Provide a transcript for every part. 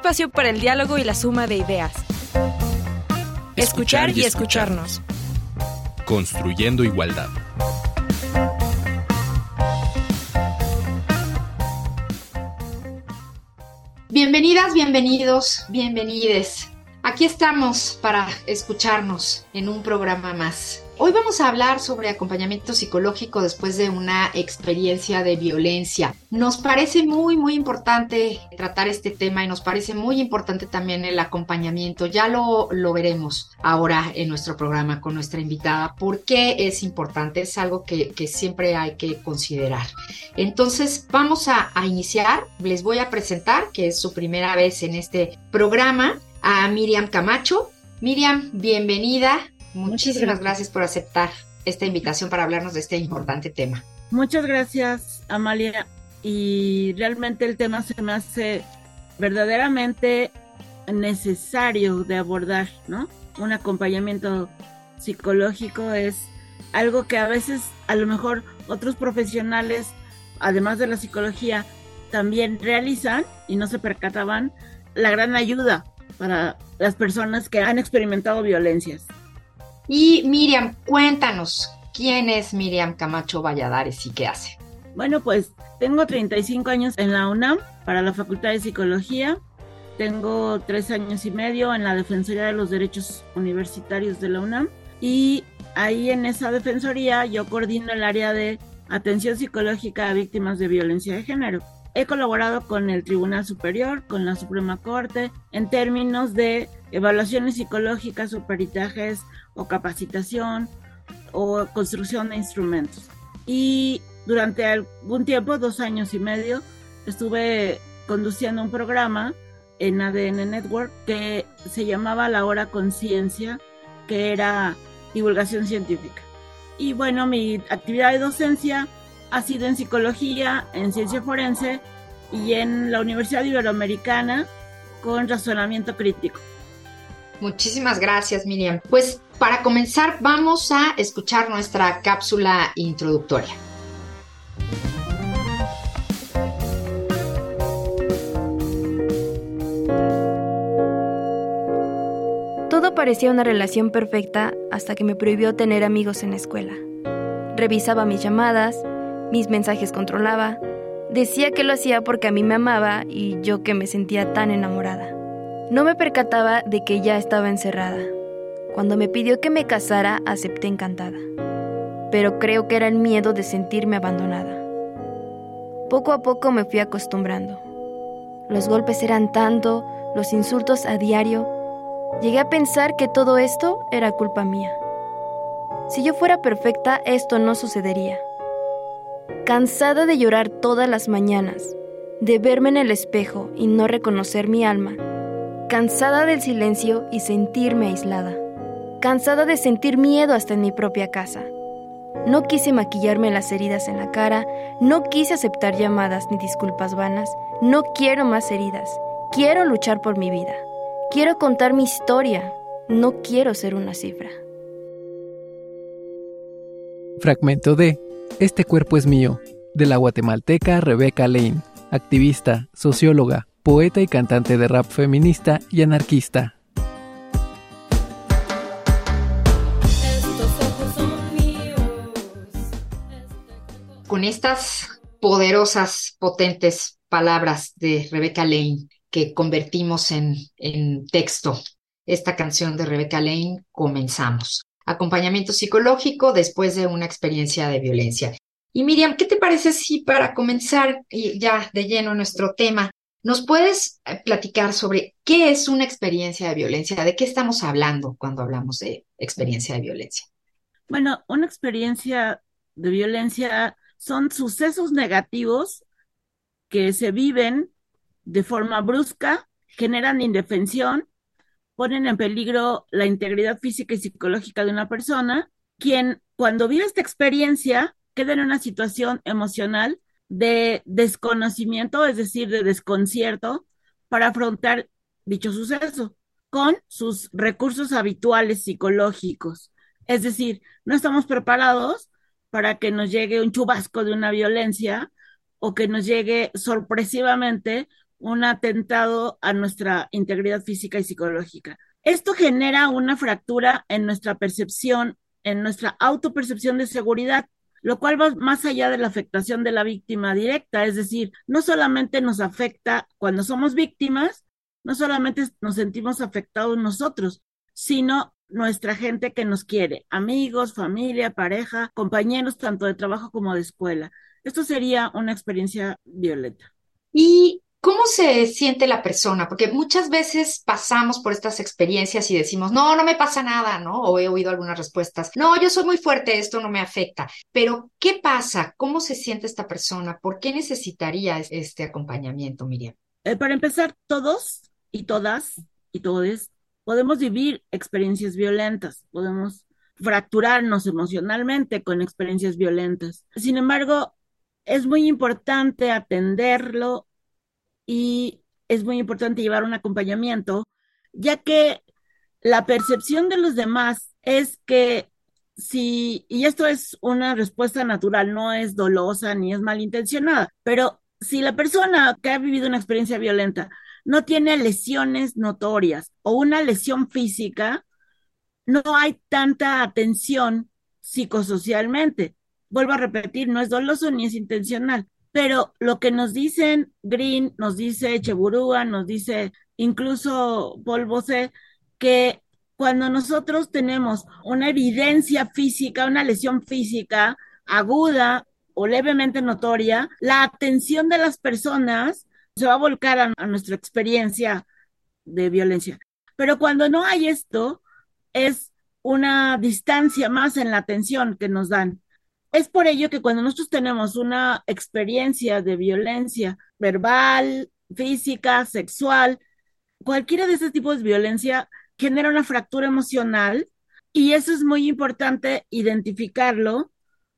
espacio para el diálogo y la suma de ideas. Escuchar, y, escucharnos. Construyendo igualdad. Bienvenidas, bienvenidos, bienvenides. Aquí estamos para escucharnos en un programa más. Hoy vamos a hablar sobre acompañamiento psicológico después de una experiencia de violencia. Nos parece muy, muy importante tratar este tema y nos parece muy importante también el acompañamiento. Ya lo, lo veremos ahora en nuestro programa con nuestra invitada. ¿Por qué es importante? Es algo que, siempre hay que considerar. Entonces, vamos a, a iniciar. Les voy a presentar, que es su primera vez en este programa, a Miriam Camacho. Miriam, bienvenida. Muchísimas gracias. por aceptar esta invitación para hablarnos de este importante tema. Muchas gracias, Amalia. Y realmente el tema se me hace verdaderamente necesario de abordar, ¿no? Un acompañamiento psicológico es algo que a veces a lo mejor otros profesionales, además de la psicología, también realizan y no se percataban la gran ayuda para las personas que han experimentado violencias. Y Miriam, cuéntanos, ¿quién es Miriam Camacho Valladares y qué hace? Bueno, pues tengo 35 años en la UNAM para la Facultad de Psicología. Tengo tres años y medio en la Defensoría de los Derechos Universitarios de la UNAM. Y ahí en esa defensoría yo coordino el área de atención psicológica a víctimas de violencia de género. He colaborado con el Tribunal Superior, con la Suprema Corte, en términos de evaluaciones psicológicas o peritajes o capacitación o construcción de instrumentos. Y durante algún tiempo, dos años y medio, estuve conduciendo un programa en ADN Network que se llamaba La Hora Conciencia, que era divulgación científica. Y bueno, mi actividad de docencia ha sido en psicología, en ciencia forense y en la Universidad Iberoamericana con razonamiento crítico. Muchísimas gracias, Miriam. Pues para comenzar, vamos a escuchar nuestra cápsula introductoria. Todo parecía una relación perfecta hasta que me prohibió tener amigos en la escuela. Revisaba mis llamadas, mis mensajes controlaba, decía que lo hacía porque a mí me amaba y yo que me sentía tan enamorada. No me percataba de que ya estaba encerrada. Cuando me pidió que me casara, acepté encantada. Pero creo que era el miedo de sentirme abandonada. Poco a poco me fui acostumbrando. Los golpes eran tanto, los insultos a diario. Llegué a pensar que todo esto era culpa mía. Si yo fuera perfecta, esto no sucedería. Cansada de llorar todas las mañanas, de verme en el espejo y no reconocer mi alma, cansada del silencio y sentirme aislada, cansada de sentir miedo hasta en mi propia casa. No quise maquillarme las heridas en la cara, no quise aceptar llamadas ni disculpas vanas, no quiero más heridas, quiero luchar por mi vida, quiero contar mi historia, no quiero ser una cifra. Fragmento de Este cuerpo es mío, de la guatemalteca Rebecca Lane, activista, socióloga, poeta y cantante de rap feminista y anarquista. Con estas poderosas, potentes palabras de Rebecca Lane que convertimos en, en texto, esta canción de Rebecca Lane, comenzamos. Acompañamiento psicológico después de una experiencia de violencia. Y Miriam, ¿qué te parece si para comenzar ya de lleno nuestro tema, ¿Nos puedes eh, platicar sobre qué es una experiencia de violencia? ¿De qué estamos hablando cuando hablamos de experiencia de violencia? Bueno, una experiencia de violencia son sucesos negativos que se viven de forma brusca, generan indefensión, ponen en peligro la integridad física y psicológica de una persona, quien cuando vive esta experiencia queda en una situación emocional de desconocimiento, es decir, de desconcierto, para afrontar dicho suceso con sus recursos habituales psicológicos. Es decir, no estamos preparados para que nos llegue un chubasco de una violencia o que nos llegue sorpresivamente un atentado a nuestra integridad física y psicológica. Esto genera una fractura en nuestra percepción, en nuestra autopercepción de seguridad, lo cual va más allá de la afectación de la víctima directa, es decir, no solamente nos afecta cuando somos víctimas, no solamente nos sentimos afectados nosotros, sino nuestra gente que nos quiere, amigos, familia, pareja, compañeros, tanto de trabajo como de escuela. Esto sería una experiencia violenta. Y ¿Cómo se siente la persona? Porque muchas veces pasamos por estas experiencias y decimos, no, no me pasa nada, ¿no? O he oído algunas respuestas, no, yo soy muy fuerte, esto no me afecta. Pero, ¿qué pasa? ¿Cómo se siente esta persona? ¿Por qué necesitaría este acompañamiento, Miriam? Eh, para empezar, todos y todas y todos podemos vivir experiencias violentas, podemos fracturarnos emocionalmente con experiencias violentas. Sin embargo, es muy importante atenderlo y es muy importante llevar un acompañamiento, ya que la percepción de los demás es que si, y esto es una respuesta natural, no es dolosa ni es malintencionada, pero si la persona que ha vivido una experiencia violenta no tiene lesiones notorias o una lesión física, no hay tanta atención psicosocialmente. Vuelvo a repetir, no es doloso ni es intencional. Pero lo que nos dicen Green, nos dice Cheburúa, nos dice incluso Paul Bose, que cuando nosotros tenemos una evidencia física, una lesión física aguda o levemente notoria, la atención de las personas se va a volcar a nuestra experiencia de violencia. Pero cuando no hay esto, es una distancia más en la atención que nos dan. Es por ello que cuando nosotros tenemos una experiencia de violencia verbal, física, sexual, cualquiera de estos tipos de violencia genera una fractura emocional y eso es muy importante identificarlo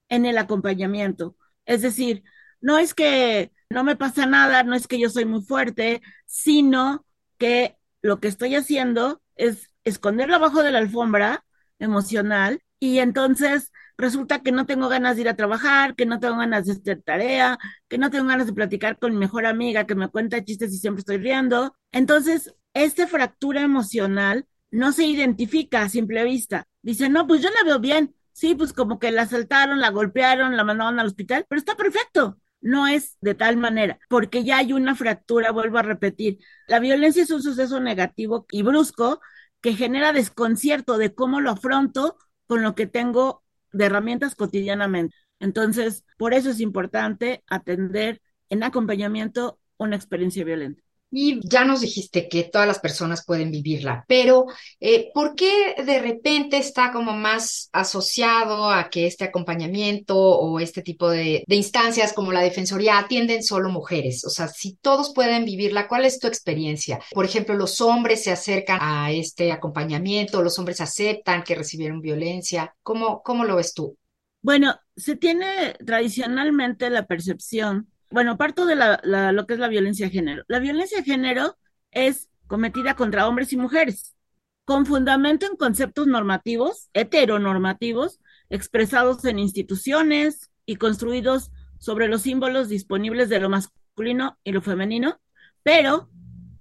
en el acompañamiento. Es decir, no es que no me pasa nada, no es que yo soy muy fuerte, sino que lo que estoy haciendo es esconderlo abajo de la alfombra emocional y entonces resulta que no tengo ganas de ir a trabajar, que no tengo ganas de hacer tarea, que no tengo ganas de platicar con mi mejor amiga que me cuenta chistes y siempre estoy riendo. Entonces, esta fractura emocional no se identifica a simple vista. Dice, no, pues yo la veo bien. Sí, pues como que la asaltaron, la golpearon, la mandaron al hospital, pero está perfecto. No es de tal manera, porque ya hay una fractura, vuelvo a repetir. La violencia es un suceso negativo y brusco que genera desconcierto de cómo lo afronto con lo que tengo de herramientas cotidianamente. Entonces, por eso es importante atender en acompañamiento una experiencia violenta. Y ya nos dijiste que todas las personas pueden vivirla, pero eh, ¿por qué de repente está como más asociado a que este acompañamiento o este tipo de, de, instancias como la Defensoría atienden solo mujeres? O sea, si todos pueden vivirla, ¿cuál es tu experiencia? Por ejemplo, los hombres se acercan a este acompañamiento, los hombres aceptan que recibieron violencia. ¿Cómo, cómo lo ves tú? Bueno, se tiene tradicionalmente la percepción bueno, parto de la, lo que es la violencia de género. La violencia de género es cometida contra hombres y mujeres, con fundamento en conceptos normativos, heteronormativos, expresados en instituciones y construidos sobre los símbolos disponibles de lo masculino y lo femenino, pero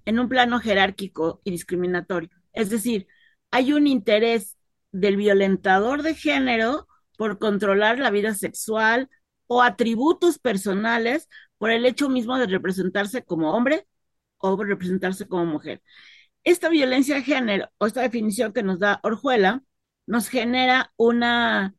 en un plano jerárquico y discriminatorio. Es decir, hay un interés del violentador de género por controlar la vida sexual, o atributos personales por el hecho mismo de representarse como hombre o representarse como mujer. Esta violencia de género o esta definición que nos da Orjuela nos genera una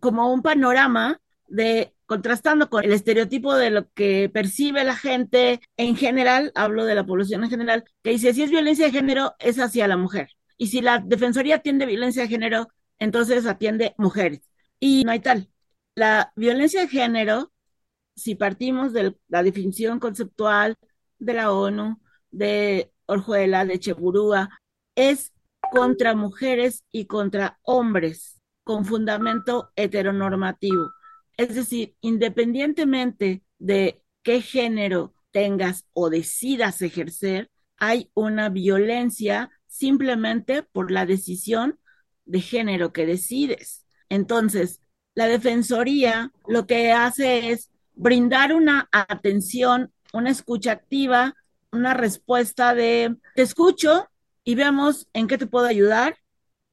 como un panorama de contrastando con el estereotipo de lo que percibe la gente en general, hablo de la población en general, que dice si es violencia de género es hacia la mujer. Y si la defensoría atiende violencia de género, entonces atiende mujeres. Y no hay tal la violencia de género, si partimos de la definición conceptual de la ONU, de Orjuela, de Cheburúa, es contra mujeres y contra hombres con fundamento heteronormativo. Es decir, independientemente de qué género tengas o decidas ejercer, hay una violencia simplemente por la decisión de género que decides. Entonces, la Defensoría lo que hace es brindar una atención, una escucha activa una respuesta de te escucho y veamos en qué te puedo ayudar,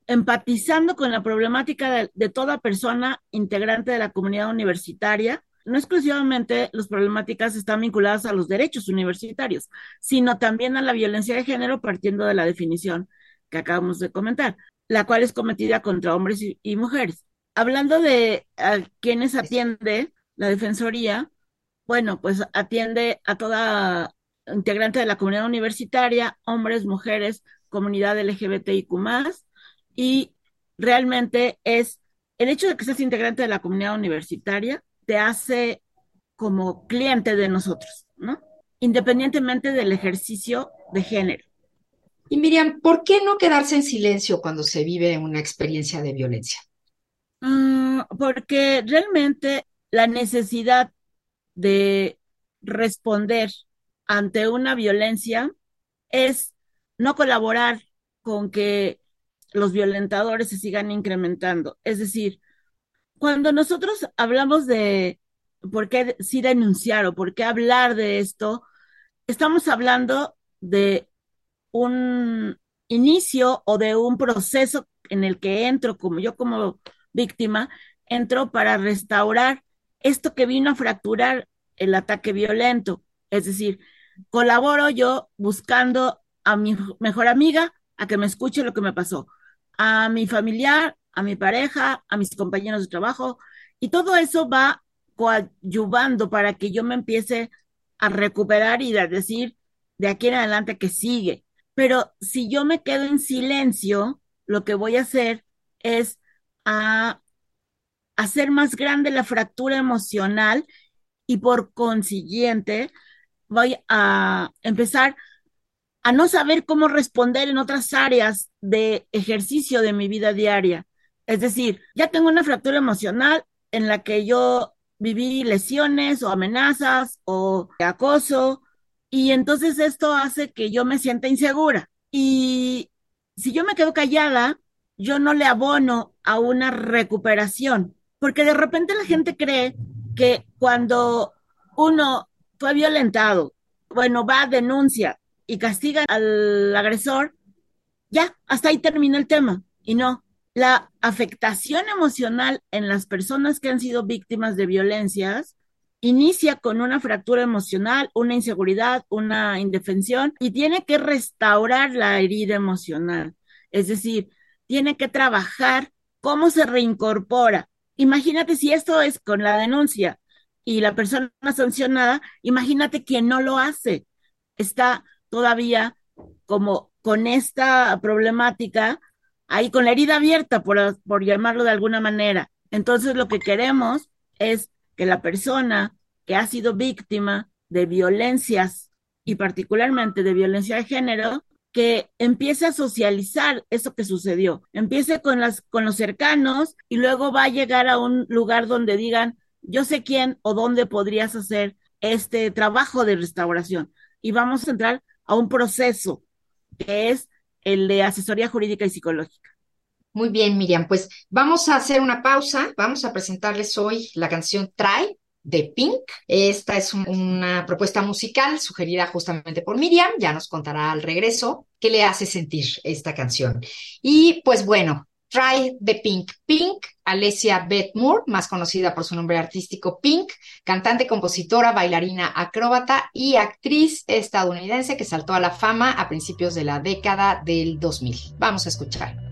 empatizando con la problemática de, de toda persona integrante de la comunidad universitaria no exclusivamente las problemáticas están vinculadas a los derechos universitarios, sino también a la violencia de género partiendo de la definición que acabamos de comentar, la cual es cometida contra hombres y, mujeres. Hablando de a quienes atiende la Defensoría, bueno, pues atiende a toda integrante de la comunidad universitaria, hombres, mujeres, comunidad LGBTIQ y realmente es el hecho de que seas integrante de la comunidad universitaria te hace como cliente de nosotros, ¿no? Independientemente del ejercicio de género. Y Miriam, ¿por qué no quedarse en silencio cuando se vive una experiencia de violencia? Mm, porque realmente la necesidad de responder ante una violencia es no colaborar con que los violentadores se sigan incrementando. Es decir, cuando nosotros hablamos de por qué sí denunciar o por qué hablar de esto, estamos hablando de un inicio o de un proceso en el que entro, como yo como víctima, entro para restaurar esto que vino a fracturar el ataque violento. Es decir, colaboro yo buscando a mi mejor amiga a que me escuche lo que me pasó, a mi familiar a mi pareja, a mis compañeros de trabajo, y todo eso va coadyuvando para que yo me empiece a recuperar y a decir de aquí en adelante que sigue. Pero si yo me quedo en silencio, lo que voy a hacer es a hacer más grande la fractura emocional y por consiguiente voy a empezar a no saber cómo responder en otras áreas de ejercicio de mi vida diaria. Es decir, ya tengo una fractura emocional en la que yo viví lesiones o amenazas o acoso y entonces esto hace que yo me sienta insegura. Y si yo me quedo callada, yo no le abono a una recuperación, porque de repente la gente cree que cuando uno fue violentado, bueno, va, denuncia y castiga al agresor, ya, hasta ahí termina el tema. Y no, la afectación emocional en las personas que han sido víctimas de violencias inicia con una fractura emocional, una inseguridad, una indefensión y tiene que restaurar la herida emocional. Es decir, tiene que trabajar cómo se reincorpora. Imagínate si esto es con la denuncia y la persona sancionada, imagínate quien no lo hace. Está todavía como con esta problemática ahí con la herida abierta, por, por llamarlo de alguna manera. Entonces lo que queremos es que la persona que ha sido víctima de violencias y particularmente de violencia de género, que empiece a socializar eso que sucedió, empiece con, con los cercanos y luego va a llegar a un lugar donde digan, yo sé quién o dónde podrías hacer este trabajo de restauración. Y vamos a entrar a un proceso que es el de asesoría jurídica y psicológica. Muy bien, Miriam. Pues vamos a hacer una pausa. Vamos a presentarles hoy la canción Try de Pink. Esta es una propuesta musical sugerida justamente por Miriam. Ya nos contará al regreso qué le hace sentir esta canción. Y pues bueno, Try the Pink. Pink, Alessia Beth Moore, más conocida por su nombre artístico Pink, cantante, compositora, bailarina, acróbata y actriz estadounidense que saltó a la fama a principios de la década del 2000. Vamos a escuchar.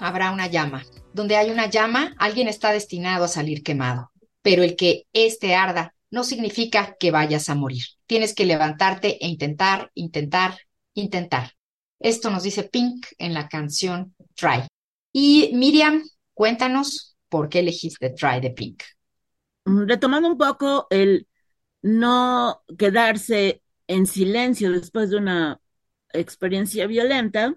Habrá una llama. Donde hay una llama, alguien está destinado a salir quemado. Pero el que éste arda no significa que vayas a morir. Tienes que levantarte e intentar, intentar, intentar. Esto nos dice Pink en la canción Try. Y Miriam, cuéntanos por qué elegiste Try de Pink. Mm, Retomando un poco el no quedarse en silencio después de una experiencia violenta,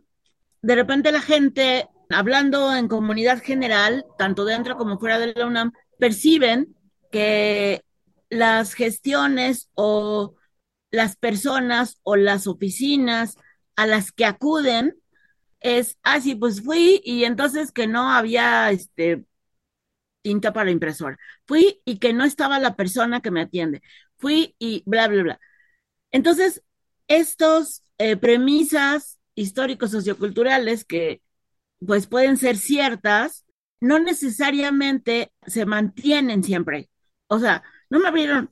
de repente la gente, hablando en comunidad general, tanto dentro como fuera de la UNAM, perciben que las gestiones o las personas o las oficinas a las que acuden es, ah, pues fui y entonces que no había este, tinta para impresora. Fui y que no estaba la persona que me atiende. Fui y bla, bla, bla. Entonces, estos eh, premisas históricos socioculturales que pues pueden ser ciertas, no necesariamente se mantienen siempre. O sea, no me abrieron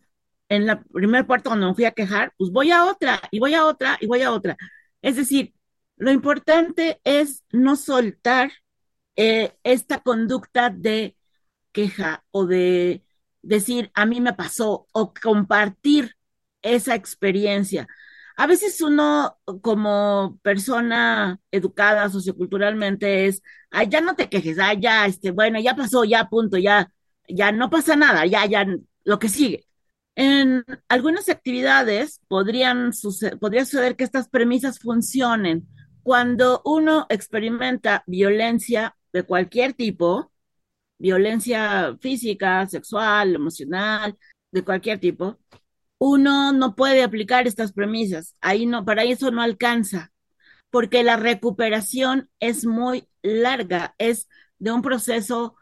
en la primer puerta cuando me fui a quejar, pues voy a otra y voy a otra y voy a otra. Es decir, lo importante es no soltar eh, esta conducta de queja o de decir a mí me pasó o compartir esa experiencia. A veces uno como persona educada socioculturalmente es, ay, ya no te quejes, ay, ya, este, bueno, ya pasó, ya punto, ya, ya no pasa nada, ya, ya, lo que sigue. En algunas actividades podrían suceder, podría suceder que estas premisas funcionen cuando uno experimenta violencia de cualquier tipo, violencia física, sexual, emocional, de cualquier tipo, uno no puede aplicar estas premisas. Ahí no, para eso no alcanza, porque la recuperación es muy larga, es de un proceso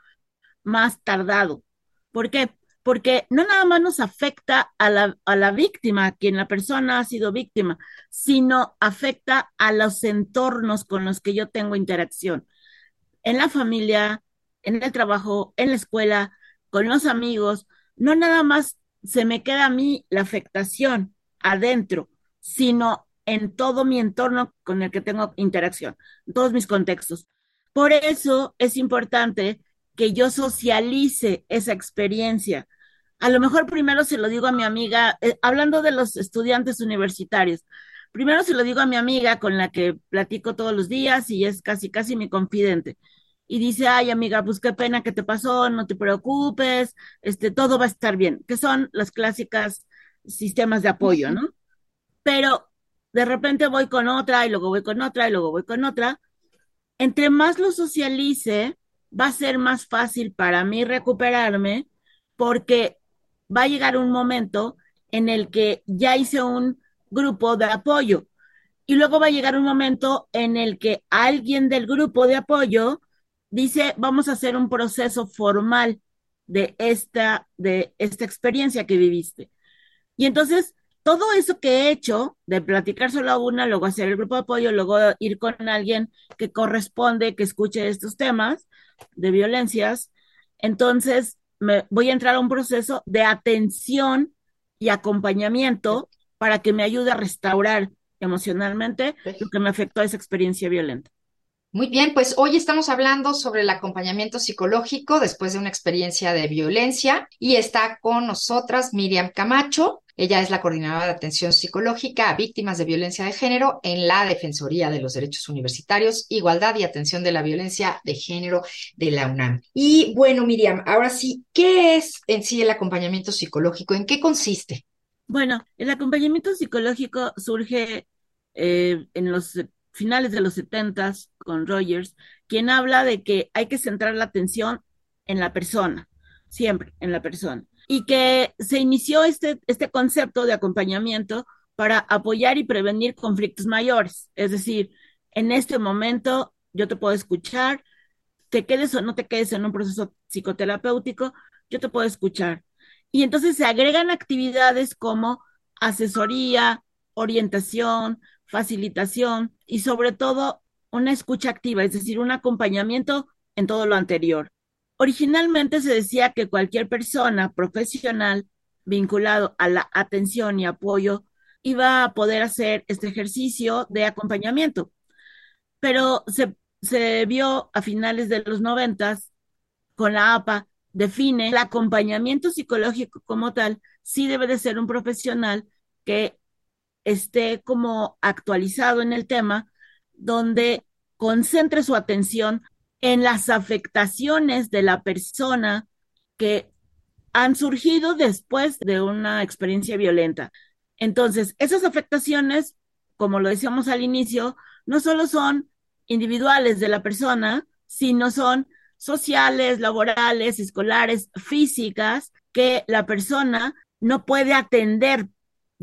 más tardado. ¿Por qué? Porque no nada más nos afecta a la, a la víctima, quien la persona ha sido víctima, sino afecta a los entornos con los que yo tengo interacción. En la familia, en el trabajo, en la escuela, con los amigos, no nada más se me queda a mí la afectación adentro, sino en todo mi entorno con el que tengo interacción, todos mis contextos. Por eso es importante que yo socialice esa experiencia. A lo mejor primero se lo digo a mi amiga, eh, hablando de los estudiantes universitarios, primero se lo digo a mi amiga con la que platico todos los días y es casi, casi mi confidente y dice, ay amiga, pues qué pena que te pasó, no te preocupes, este, todo va a estar bien, que son las clásicas sistemas de apoyo, ¿no? Pero de repente voy con otra y luego voy con otra y luego voy con otra. Entre más lo socialice, va a ser más fácil para mí recuperarme porque va a llegar un momento en el que ya hice un grupo de apoyo y luego va a llegar un momento en el que alguien del grupo de apoyo dice, vamos a hacer un proceso formal de esta, de esta experiencia que viviste. Y entonces, todo eso que he hecho, de platicar solo a una, luego hacer el grupo de apoyo, luego ir con alguien que corresponde, que escuche estos temas de violencias, entonces me voy a entrar a un proceso de atención y acompañamiento para que me ayude a restaurar emocionalmente lo que me afectó a esa experiencia violenta. Muy bien, pues hoy estamos hablando sobre el acompañamiento psicológico después de una experiencia de violencia y está con nosotras Miriam Camacho. Ella es la coordinadora de atención psicológica a víctimas de violencia de género en la Defensoría de los Derechos Universitarios, Igualdad y Atención de la Violencia de Género de la UNAM. Y bueno, Miriam, ahora sí, ¿qué es en sí el acompañamiento psicológico? ¿En qué consiste? Bueno, el acompañamiento psicológico surge eh, en los finales de los 70 con Rogers, quien habla de que hay que centrar la atención en la persona, siempre en la persona, y que se inició este, este concepto de acompañamiento para apoyar y prevenir conflictos mayores. Es decir, en este momento yo te puedo escuchar, te quedes o no te quedes en un proceso psicoterapéutico, yo te puedo escuchar. Y entonces se agregan actividades como asesoría, orientación, facilitación y sobre todo una escucha activa, es decir, un acompañamiento en todo lo anterior. Originalmente se decía que cualquier persona profesional vinculado a la atención y apoyo iba a poder hacer este ejercicio de acompañamiento, pero se, se vio a finales de los noventas con la APA define el acompañamiento psicológico como tal, sí debe de ser un profesional que esté como actualizado en el tema, donde concentre su atención en las afectaciones de la persona que han surgido después de una experiencia violenta. Entonces, esas afectaciones, como lo decíamos al inicio, no solo son individuales de la persona, sino son sociales, laborales, escolares, físicas, que la persona no puede atender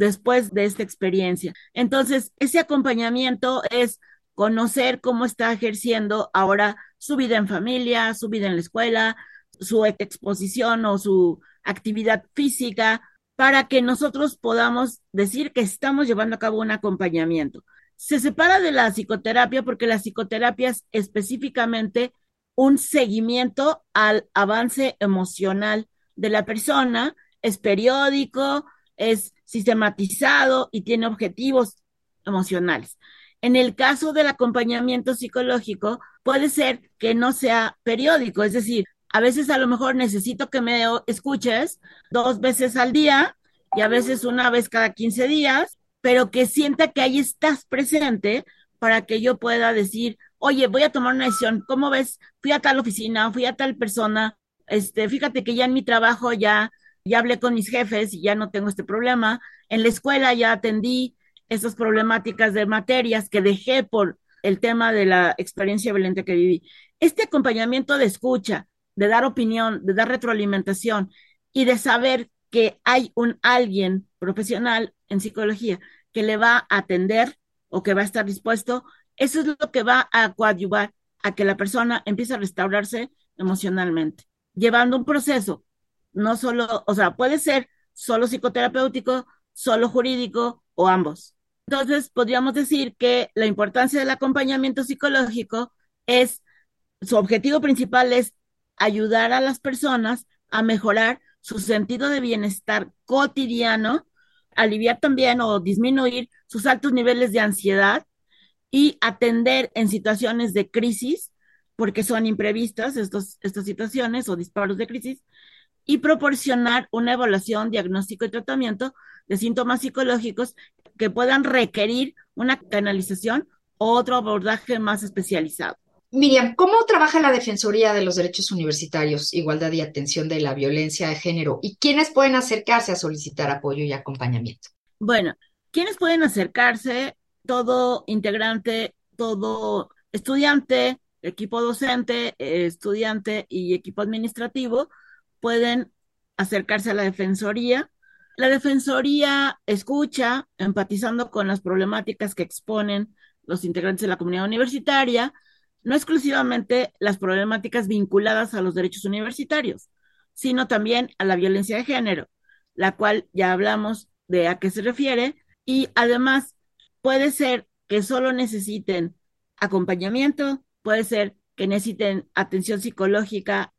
después de esta experiencia. Entonces, ese acompañamiento es conocer cómo está ejerciendo ahora su vida en familia, su vida en la escuela, su exposición o su actividad física, para que nosotros podamos decir que estamos llevando a cabo un acompañamiento. Se separa de la psicoterapia porque la psicoterapia es específicamente un seguimiento al avance emocional de la persona, es periódico, es sistematizado y tiene objetivos emocionales. En el caso del acompañamiento psicológico, puede ser que no sea periódico, es decir, a veces a lo mejor necesito que me escuches dos veces al día y a veces una vez cada 15 días, pero que sienta que ahí estás presente para que yo pueda decir, oye, voy a tomar una decisión, ¿cómo ves? Fui a tal oficina, fui a tal persona, este, fíjate que ya en mi trabajo ya, ya hablé con mis jefes y ya no tengo este problema, en la escuela ya atendí esas problemáticas de materias que dejé por el tema de la experiencia violenta que viví. Este acompañamiento de escucha, de dar opinión, de dar retroalimentación y de saber que hay un alguien profesional en psicología que le va a atender o que va a estar dispuesto, eso es lo que va a coadyuvar a que la persona empiece a restaurarse emocionalmente, llevando un proceso, no solo, o sea, puede ser solo psicoterapéutico, solo jurídico o ambos. Entonces, podríamos decir que la importancia del acompañamiento psicológico es, su objetivo principal es ayudar a las personas a mejorar su sentido de bienestar cotidiano, aliviar también o disminuir sus altos niveles de ansiedad y atender en situaciones de crisis, porque son imprevistas estos, estas situaciones o disparos de crisis, y proporcionar una evaluación, diagnóstico y tratamiento de síntomas psicológicos que puedan requerir una canalización o otro abordaje más especializado. Miriam, ¿cómo trabaja la Defensoría de los Derechos Universitarios, Igualdad y Atención de la Violencia de Género? ¿Y quiénes pueden acercarse a solicitar apoyo y acompañamiento? Bueno, ¿quiénes pueden acercarse? Todo integrante, todo estudiante, equipo docente, eh, estudiante y equipo administrativo pueden acercarse a la Defensoría. La Defensoría escucha, empatizando con las problemáticas que exponen los integrantes de la comunidad universitaria, no exclusivamente las problemáticas vinculadas a los derechos universitarios, sino también a la violencia de género, la cual ya hablamos de a qué se refiere, y además puede ser que solo necesiten acompañamiento, puede ser que necesiten atención psicológica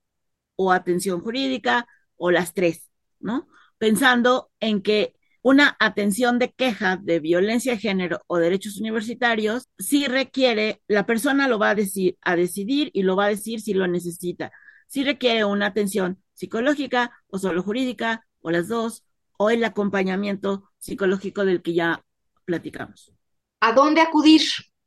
o atención jurídica o las tres, ¿no? Pensando en que una atención de queja de violencia de género o derechos universitarios sí requiere, la persona lo va a decir, a decidir y lo va a decir si lo necesita. Si requiere una atención psicológica o solo jurídica o las dos o el acompañamiento psicológico del que ya platicamos. ¿A dónde acudir?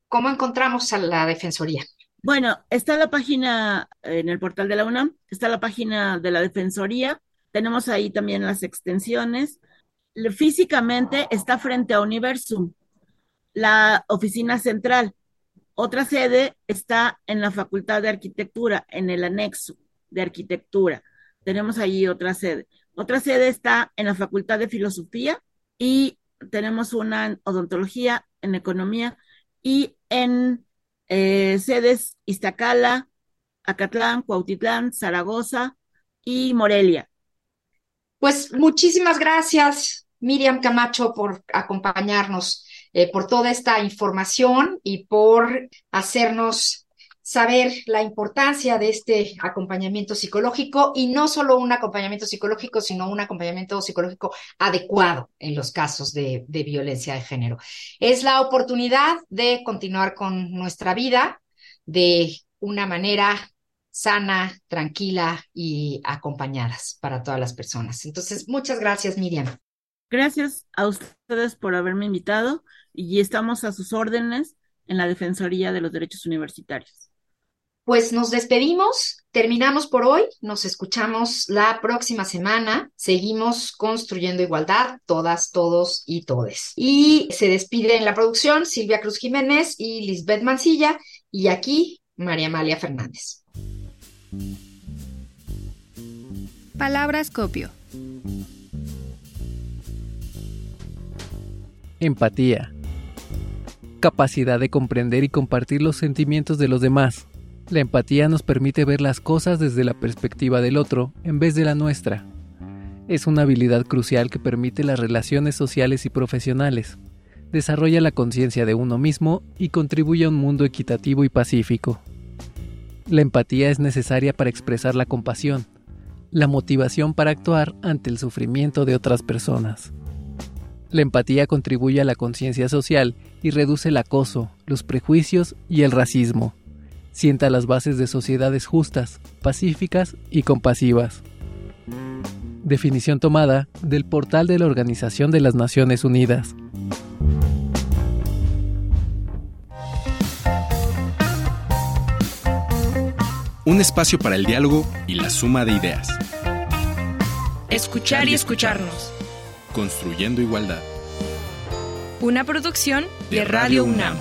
¿Cómo encontramos a la Defensoría? Bueno, está la página en el portal de la UNAM, está la página de la Defensoría, tenemos ahí también las extensiones. Físicamente está frente a Universum, la oficina central, Otra sede está en la Facultad de Arquitectura, en el anexo de Arquitectura. Tenemos allí otra sede. Otra sede está en la Facultad de Filosofía y tenemos una en Odontología, en Economía y en eh, sedes Iztacala, Acatlán, Cuautitlán, Zaragoza y Morelia. Pues muchísimas gracias, Miriam Camacho, por acompañarnos, eh, por toda esta información y por hacernos saber la importancia de este acompañamiento psicológico y no solo un acompañamiento psicológico, sino un acompañamiento psicológico adecuado en los casos de, violencia de género. Es la oportunidad de continuar con nuestra vida de una manera sana, tranquila y acompañadas para todas las personas. Entonces, muchas gracias, Miriam. Gracias a ustedes por haberme invitado y estamos a sus órdenes en la Defensoría de los Derechos Universitarios. Pues nos despedimos, terminamos por hoy, nos escuchamos la próxima semana, seguimos construyendo igualdad, todas, todos y todes. Y se despide en la producción Silvia Cruz Jiménez y Lisbeth Mancilla y aquí María Amalia Fernández. Palabras copio. Empatía. Capacidad de comprender y compartir los sentimientos de los demás. La empatía nos permite ver las cosas desde la perspectiva del otro en vez de la nuestra. Es una habilidad crucial que permite las relaciones sociales y profesionales. Desarrolla la conciencia de uno mismo y contribuye a un mundo equitativo y pacífico. La empatía es necesaria para expresar la compasión, la motivación para actuar ante el sufrimiento de otras personas. La empatía contribuye a la conciencia social y reduce el acoso, los prejuicios y el racismo. Sienta las bases de sociedades justas, pacíficas y compasivas. Definición tomada del portal de la Organización de las Naciones Unidas. Un espacio para el diálogo y la suma de ideas. Escuchar y escucharnos. Construyendo igualdad. Una producción de Radio UNAM.